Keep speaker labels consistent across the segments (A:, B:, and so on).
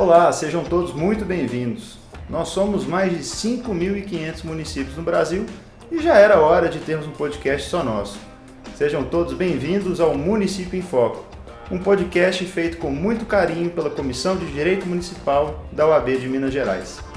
A: Olá, sejam todos muito bem-vindos. Nós somos mais de 5.500 municípios no Brasil e já era hora de termos um podcast só nosso. Sejam todos bem-vindos ao Município em Foco, um podcast feito com muito carinho pela Comissão de Direito Municipal da UAB de Minas Gerais.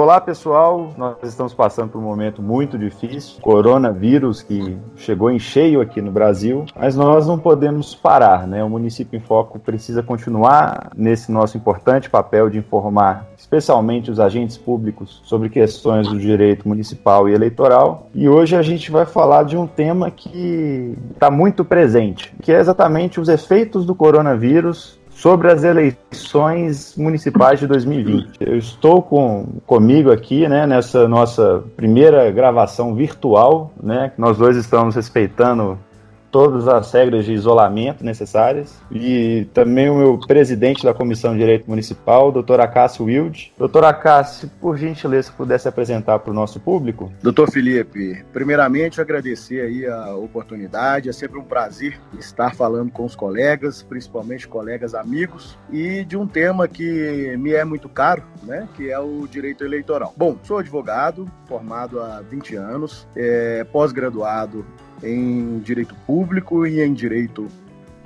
A: Olá pessoal, nós estamos passando por um momento muito difícil, coronavírus que chegou em cheio aqui no Brasil, mas nós não podemos parar, né? O município em Foco precisa continuar nesse nosso importante papel de informar, especialmente os agentes públicos, sobre questões do direito municipal e eleitoral. E hoje a gente vai falar de um tema que está muito presente, que é exatamente os efeitos do coronavírus sobre as eleições municipais de 2020. Eu estou com, comigo aqui, né, nessa nossa primeira gravação virtual, né, nós dois estamos respeitando todas as regras de isolamento necessárias. E também o meu presidente da Comissão de Direito Municipal, doutor Acácio Wilde. Doutor Acácio, por gentileza, se pudesse apresentar para o nosso público.
B: Doutor Felipe, primeiramente agradecer aí a oportunidade, é sempre um prazer estar falando com os colegas, principalmente colegas amigos, e de um tema que me é muito caro, né, que é o direito eleitoral. Bom, sou advogado, formado há 20 anos, é, pós-graduado em direito público e em direito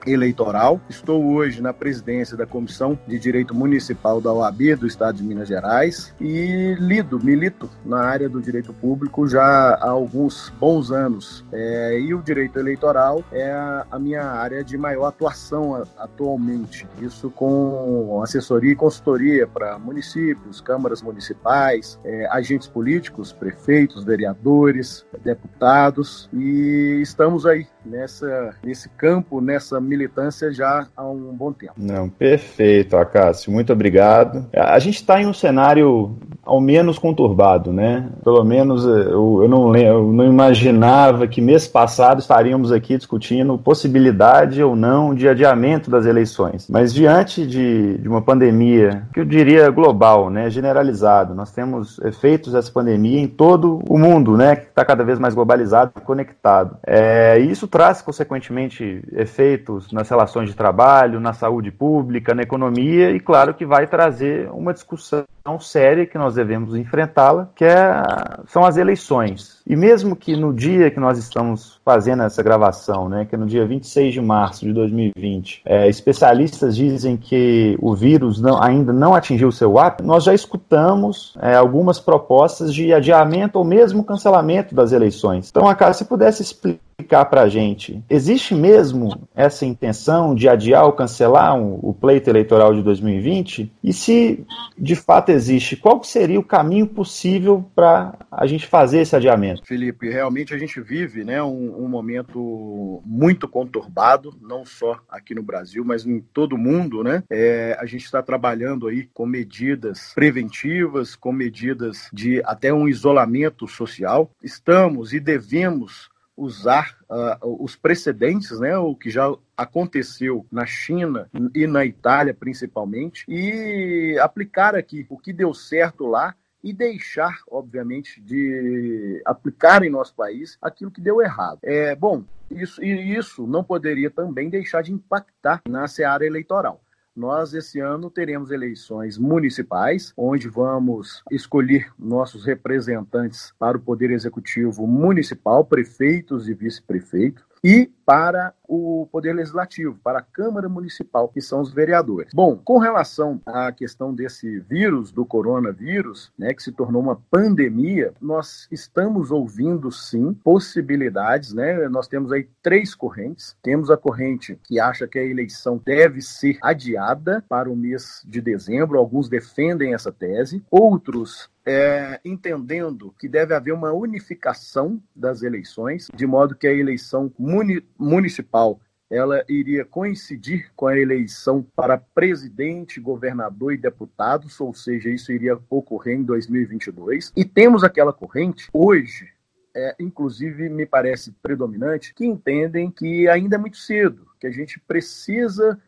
B: eleitoral. Estou hoje na presidência da Comissão de Direito Municipal da OAB do Estado de Minas Gerais e lido, milito na área do direito público já há alguns bons anos. É, e o direito eleitoral é a, minha área de maior atuação atualmente. Isso com assessoria e consultoria para municípios, câmaras municipais, é, agentes políticos, prefeitos, vereadores, deputados e estamos aí nessa, nesse campo, nessa militância já há um bom tempo.
A: Não, perfeito, Acácio, muito obrigado. A gente está em um cenário ao menos conturbado, né? Pelo menos eh, eu, eu, não, eu não imaginava que mês passado estaríamos aqui discutindo possibilidade ou não de adiamento das eleições. Mas diante de, de uma pandemia, que eu diria global, né, generalizado, nós temos efeitos dessa pandemia em todo o mundo, né, que está cada vez mais globalizado e conectado. É, isso traz, consequentemente, efeitos nas relações de trabalho, na saúde pública, na economia e, claro, que vai trazer uma discussão séria que nós devemos enfrentá-la, que é, são as eleições. E mesmo que no dia que nós estamos fazendo essa gravação, né, que é no dia 26 de março de 2020, é, especialistas dizem que o vírus não, ainda não atingiu seu ápice, nós já escutamos é, algumas propostas de adiamento ou mesmo cancelamento das eleições. Então, acaso se pudesse explicar explicar para a gente, existe mesmo essa intenção de adiar ou cancelar um, o pleito eleitoral de 2020? E se de fato existe, qual seria o caminho possível para a gente fazer esse adiamento?
B: Felipe, realmente a gente vive né, um, um momento muito conturbado, não só aqui no Brasil, mas em todo o mundo. Né? É, a gente está trabalhando aí com medidas preventivas, com medidas de até um isolamento social. Estamos e devemos usar uh, os precedentes, né, o que já aconteceu na China e na Itália principalmente, e aplicar aqui o que deu certo lá e deixar, obviamente, de aplicar em nosso país aquilo que deu errado. É bom. Isso, e isso não poderia também deixar de impactar na seara eleitoral. Nós, esse ano, teremos eleições municipais, onde vamos escolher nossos representantes para o Poder Executivo Municipal, prefeitos e vice-prefeitos e para o Poder Legislativo, para a Câmara Municipal, que são os vereadores. Bom, com relação à questão desse vírus, do coronavírus, né, que se tornou uma pandemia, nós estamos ouvindo sim possibilidades, né? Nós temos aí três correntes. Temos a corrente que acha que a eleição deve ser adiada para o mês de dezembro, alguns defendem essa tese, outros é, entendendo que deve haver uma unificação das eleições, de modo que a eleição muni municipal ela iria coincidir com a eleição para presidente, governador e deputados, ou seja, isso iria ocorrer em 2022. E temos aquela corrente hoje, é, inclusive me parece predominante, que entendem que ainda é muito cedo, que a gente precisa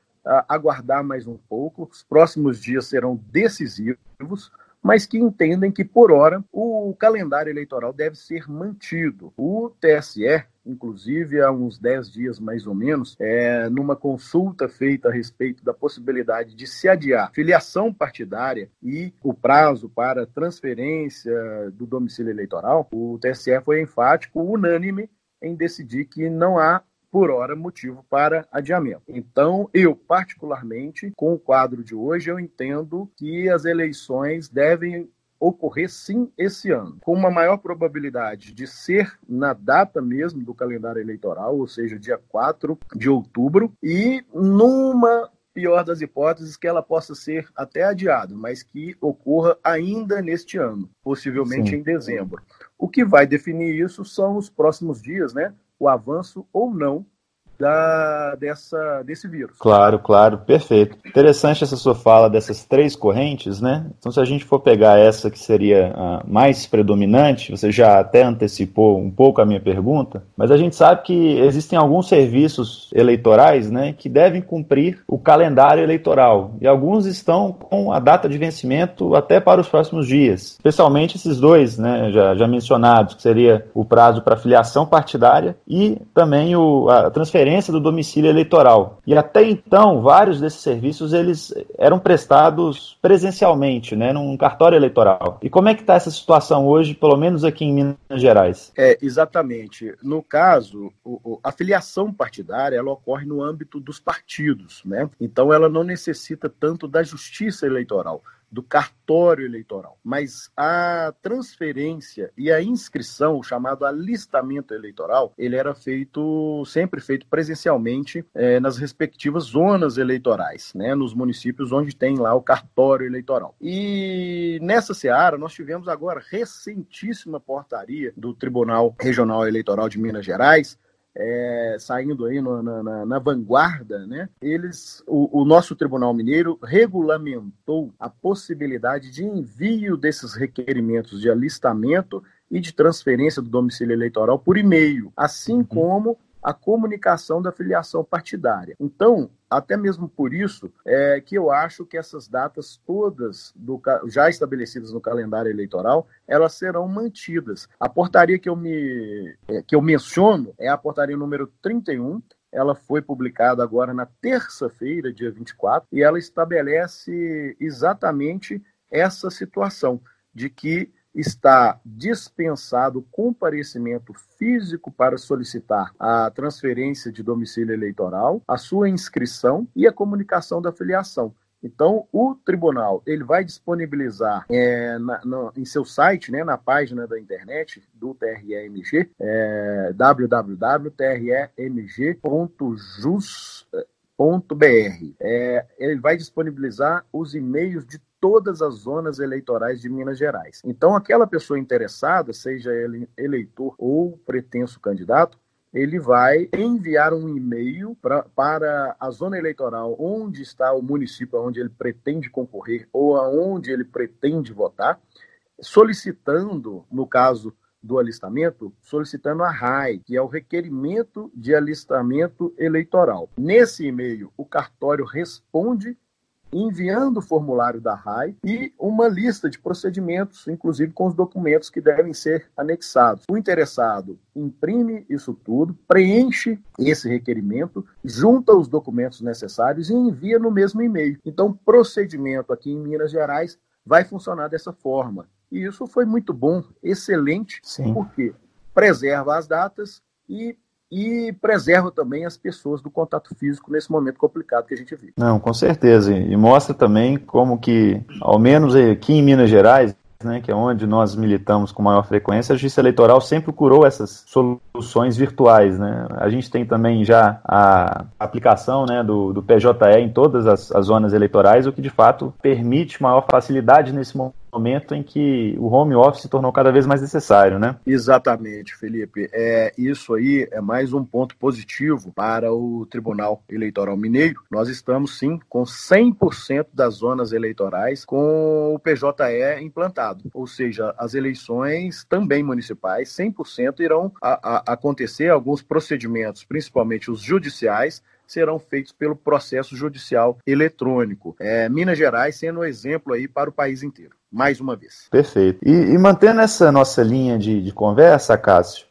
B: aguardar mais um pouco. Os próximos dias serão decisivos mas que entendem que, por hora, o calendário eleitoral deve ser mantido. O TSE, inclusive há uns 10 dias mais ou menos, é, numa consulta feita a respeito da possibilidade de se adiar filiação partidária e o prazo para transferência do domicílio eleitoral, o TSE foi enfático, unânime, em decidir que não há por hora, motivo para adiamento. Então, eu, particularmente, com o quadro de hoje, eu entendo que as eleições devem ocorrer sim esse ano, com uma maior probabilidade de ser na data mesmo do calendário eleitoral, ou seja, dia 4 de outubro, e numa pior das hipóteses, que ela possa ser até adiada, mas que ocorra ainda neste ano, possivelmente Sim. em dezembro. O que vai definir isso são os próximos dias, né? O avanço ou não da, dessa, desse vírus.
A: Claro, claro, perfeito. Interessante essa sua fala dessas três correntes, né? Então, se a gente for pegar essa que seria a mais predominante, você já até antecipou um pouco a minha pergunta, mas a gente sabe que existem alguns serviços eleitorais, né, que devem cumprir o calendário eleitoral e alguns estão com a data de vencimento até para os próximos dias, especialmente esses dois, né, já, já mencionados, que seria o prazo para filiação partidária e também o, a transferência transferência do domicílio eleitoral. E até então, vários desses serviços eles eram prestados presencialmente, né, num cartório eleitoral. E como é que está essa situação hoje, pelo menos aqui em Minas Gerais?
B: É, exatamente. No caso, a filiação partidária ela ocorre no âmbito dos partidos, né? Então ela não necessita tanto da justiça eleitoral do cartório eleitoral. Mas a transferência e a inscrição, o chamado alistamento eleitoral, ele era feito, sempre feito presencialmente é, nas respectivas zonas eleitorais, né, nos municípios onde tem lá o cartório eleitoral. E nessa seara, nós tivemos agora recentíssima portaria do Tribunal Regional Eleitoral de Minas Gerais, é, saindo aí no, na, na, vanguarda, né? Eles, o, o, nosso Tribunal Mineiro regulamentou a possibilidade de envio desses requerimentos de alistamento e de transferência do domicílio eleitoral por e-mail, assim uhum. como a comunicação da filiação partidária. Então, até mesmo por isso é que eu acho que essas datas todas do, já estabelecidas no calendário eleitoral elas serão mantidas. A portaria que eu me é, que eu menciono é a portaria número 31 ela foi publicada agora na terça-feira, dia 24, e ela estabelece exatamente essa situação de que está dispensado comparecimento físico para solicitar a transferência de domicílio eleitoral, a sua inscrição e a comunicação da filiação. Então, o tribunal ele vai disponibilizar é, na, no, em seu site, né, na página da internet do TREMG, é, www.tremg.jus.br. É, ele vai disponibilizar os e-mails de todas as zonas eleitorais de Minas Gerais. Então, aquela pessoa interessada, seja ele eleitor ou pretenso candidato, ele vai enviar um e-mail para a zona eleitoral onde está o município onde ele pretende concorrer ou aonde ele pretende votar, solicitando, no caso do alistamento, solicitando a RAI, que é o requerimento de alistamento eleitoral. Nesse e-mail, o cartório responde enviando o formulário da RAI e uma lista de procedimentos, inclusive com os documentos que devem ser anexados. O interessado imprime isso tudo, preenche esse requerimento, junta os documentos necessários e envia no mesmo e-mail. Então, o procedimento aqui em Minas Gerais vai funcionar dessa forma. E isso foi muito bom, excelente, Sim. porque preserva as datas e e preserva também as pessoas do contato físico nesse momento complicado que a gente vive.
A: Não, com certeza. E mostra também como que, ao menos aqui em Minas Gerais, né, que é onde nós militamos com maior frequência, a Justiça Eleitoral sempre procurou essas soluções virtuais. Né? A gente tem também já a aplicação né, do, do PJE em todas as, as zonas eleitorais, o que de fato permite maior facilidade nesse momento momento em que o home office se tornou cada vez mais necessário, né?
B: Exatamente, Felipe. É, isso aí é mais um ponto positivo para o Tribunal Eleitoral Mineiro. Nós estamos, sim, com 100% das zonas eleitorais com o PJE implantado. Ou seja, as eleições também municipais, 100% irão a, a, acontecer alguns procedimentos, principalmente os judiciais, serão feitos pelo processo judicial eletrônico. É, Minas Gerais sendo um exemplo aí para o país inteiro, mais uma vez.
A: Perfeito. E, e mantendo essa nossa linha de, de conversa, Cássio,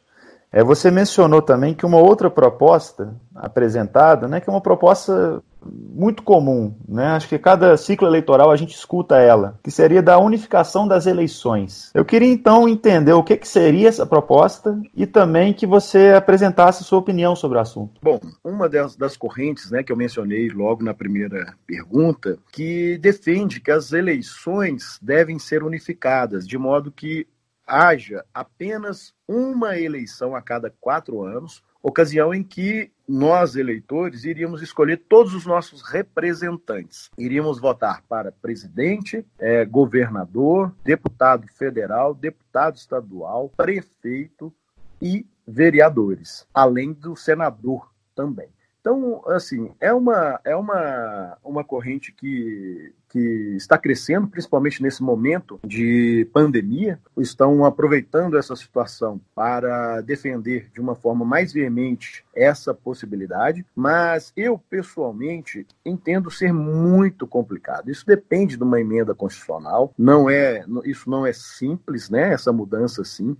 A: é, você mencionou também que uma outra proposta apresentada, né, que é uma proposta muito comum, né? Acho que cada ciclo eleitoral a gente escuta ela, que seria da unificação das eleições. Eu queria então entender o que, que seria essa proposta e também que você apresentasse sua opinião sobre o assunto.
B: Bom, uma das, das correntes, né, que eu mencionei logo na primeira pergunta, que defende que as eleições devem ser unificadas de modo que haja apenas uma eleição a cada quatro anos, ocasião em que nós, eleitores, iríamos escolher todos os nossos representantes. Iríamos votar para presidente, é, governador, deputado federal, deputado estadual, prefeito e vereadores, além do senador também. Então, assim, é uma, é uma, uma corrente que, que está crescendo, principalmente nesse momento de pandemia, estão aproveitando essa situação para defender de uma forma mais veemente essa possibilidade, mas eu, pessoalmente, entendo ser muito complicado. Isso depende de uma emenda constitucional, não é, isso não é simples, né, essa mudança sim,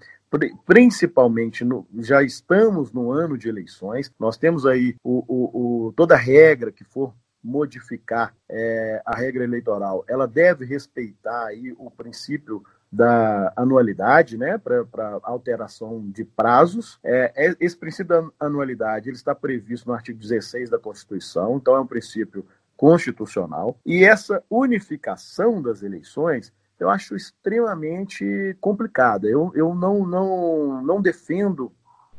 B: principalmente no, já estamos no ano de eleições, nós temos aí o, o, o toda regra que for modificar é, a regra eleitoral, ela deve respeitar aí o princípio da anualidade, né, para alteração de prazos. É, é, esse princípio da anualidade ele está previsto no artigo 16 da Constituição, então é um princípio constitucional. E essa unificação das eleições eu acho extremamente complicada. Eu, eu não, não, não defendo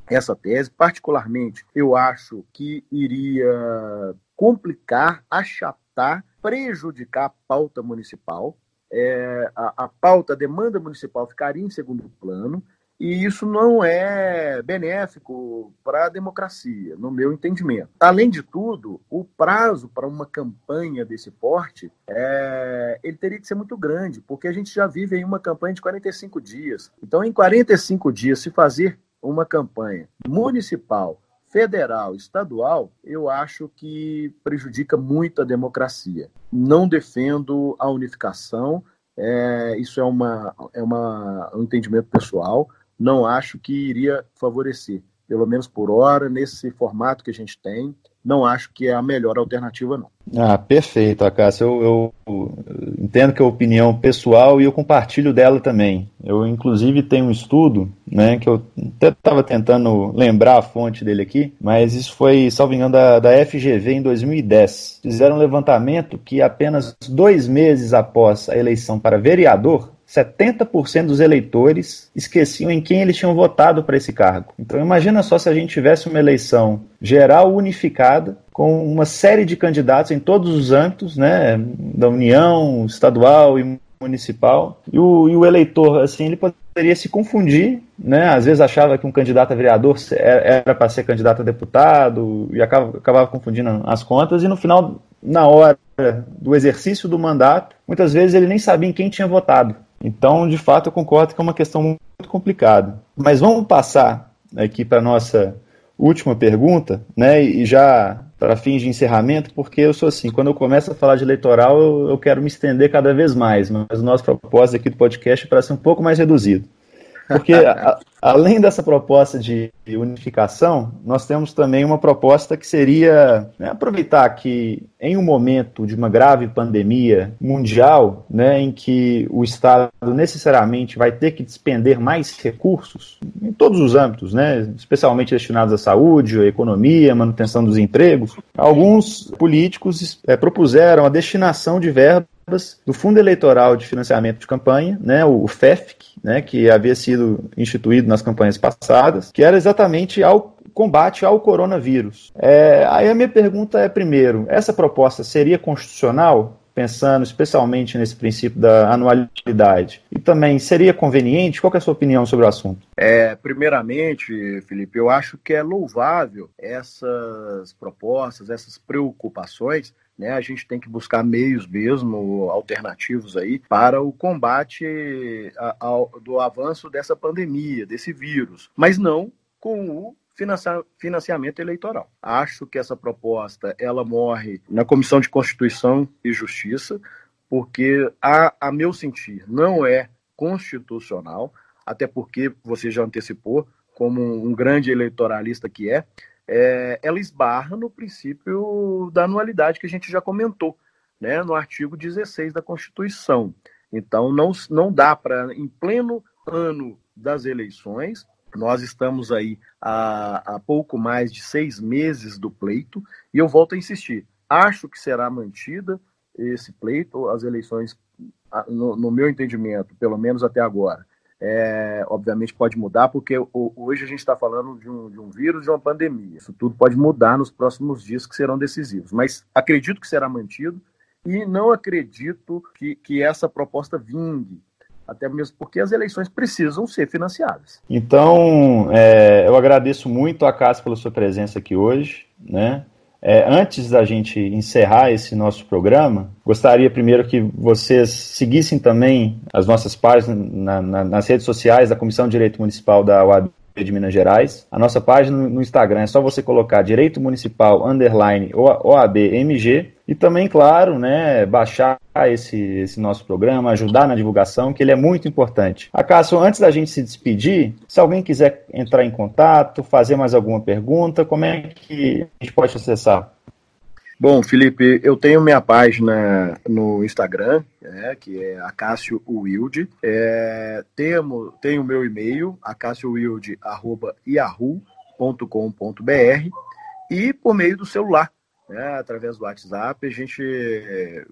B: essa tese, particularmente, eu acho que iria complicar, achatar, prejudicar a pauta municipal. É, a, a pauta, a demanda municipal ficaria em segundo plano, e isso não é benéfico para a democracia, no meu entendimento. Além de tudo, o prazo para uma campanha desse porte é, ele teria que ser muito grande, porque a gente já vive em uma campanha de 45 dias. Então, em 45 dias, se fazer uma campanha municipal, federal, estadual, eu acho que prejudica muito a democracia. Não defendo a unificação, é, isso é, uma, é uma, um entendimento pessoal não acho que iria favorecer, pelo menos por hora, nesse formato que a gente tem, não acho que é a melhor alternativa, não.
A: Ah, perfeito, Acácio. Eu, eu, entendo que é opinião pessoal e eu compartilho dela também. Eu, inclusive, tenho um estudo, né, que eu até estava tentando lembrar a fonte dele aqui, mas isso foi, salvo engano, da, da FGV em 2010. Fizeram um levantamento que apenas dois meses após a eleição para vereador, 70% dos eleitores esqueciam em quem eles tinham votado para esse cargo. Então imagina só se a gente tivesse uma eleição geral unificada com uma série de candidatos em todos os âmbitos, né, da União, estadual e municipal, e o, e o eleitor, assim, ele poderia se confundir, né, às vezes achava que um candidato a vereador era para ser candidato a deputado, e acabava, acabava confundindo as contas, e no final, na hora do exercício do mandato, muitas vezes ele nem sabia em quem tinha votado. Então, de fato, eu concordo que é uma questão muito complicada. Mas vamos passar aqui para a nossa última pergunta, né? E já para fins de encerramento, porque eu sou assim, quando eu começo a falar de eleitoral, eu, eu quero me estender cada vez mais, mas o nosso propósito aqui do podcast é para ser um pouco mais reduzido. Porque, a, além dessa proposta de unificação, nós temos também uma proposta que seria né, aproveitar que, em um momento de uma grave pandemia mundial, né, em que o Estado necessariamente vai ter que despender mais recursos, em todos os âmbitos, né, especialmente destinados à saúde, à economia, à manutenção dos empregos, alguns políticos é, propuseram a destinação de verbas do Fundo Eleitoral de Financiamento de Campanha, né, o FEFC, né, que havia sido instituído nas campanhas passadas, que era exatamente ao combate ao coronavírus. É, aí a minha pergunta é, primeiro, essa proposta seria constitucional? Pensando especialmente nesse princípio da anualidade. E também, seria conveniente? Qual é a sua opinião sobre o assunto?
B: É, primeiramente, Felipe, eu acho que é louvável essas propostas, essas preocupações, né? A gente tem que buscar meios mesmo, alternativos aí, para o combate ao, do avanço dessa pandemia, desse vírus, mas não com o financiamento eleitoral. Acho que essa proposta ela morre na Comissão de Constituição e Justiça, porque, a, a meu sentir, não é constitucional, até porque você já antecipou, como um grande eleitoralista que é, é, ela esbarra no princípio da anualidade que a gente já comentou, né, no artigo 16 da Constituição. Então, não, não dá para, em pleno ano das eleições, nós estamos aí há, há pouco mais de seis meses do pleito, e eu volto a insistir: acho que será mantida esse pleito, as eleições, no, no meu entendimento, pelo menos até agora, é, obviamente pode mudar, porque hoje a gente está falando de um, de um vírus, de uma pandemia. Isso tudo pode mudar nos próximos dias que serão decisivos. Mas acredito que será mantido e não acredito que, que essa proposta vingue até mesmo porque as eleições precisam ser financiadas.
A: Então, é, eu agradeço muito a Cássio pela sua presença aqui hoje, né? É, antes da gente encerrar esse nosso programa, gostaria primeiro que vocês seguissem também as nossas páginas na, na, nas redes sociais da Comissão de Direito Municipal da UAB de Minas Gerais. A nossa página no Instagram é só você colocar Direito Municipal Underline OABMG e também, claro, né, baixar esse, esse nosso programa, ajudar na divulgação, que ele é muito importante. Acaso, antes da gente se despedir, se alguém quiser entrar em contato, fazer mais alguma pergunta, como é que a gente pode acessar?
B: Bom, Felipe, eu tenho minha página no Instagram, é, que é Acácio Wilde. É, tenho, tenho meu e-mail, acaciowilde.yahoo.com.br e por meio do celular, né, através do WhatsApp, a gente é,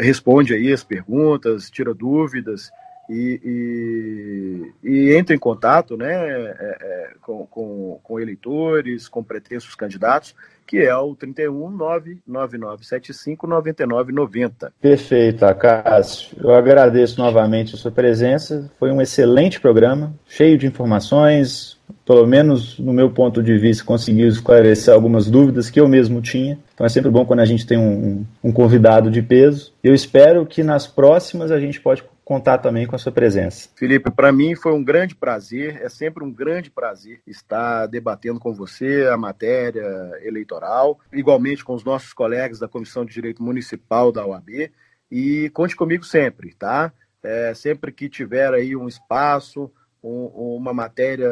B: responde aí as perguntas, tira dúvidas e, e, entra em contato né, é, é, com, com, com eleitores, com pretensos candidatos que é o 31 99975 9990.
A: Perfeito, Cássio. Eu agradeço novamente a sua presença. Foi um excelente programa, cheio de informações. Pelo menos no meu ponto de vista, conseguiu esclarecer algumas dúvidas que eu mesmo tinha. Então é sempre bom quando a gente tem um, um convidado de peso. Eu espero que nas próximas a gente pode contar também com a sua presença.
B: Felipe, para mim foi um grande prazer, é sempre um grande prazer estar debatendo com você a matéria eleitoral, igualmente com os nossos colegas da Comissão de Direito Municipal da UAB. E conte comigo sempre, tá? É, sempre que tiver aí um espaço, um, uma matéria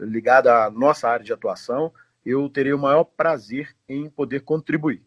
B: ligada à nossa área de atuação, eu terei o maior prazer em poder contribuir.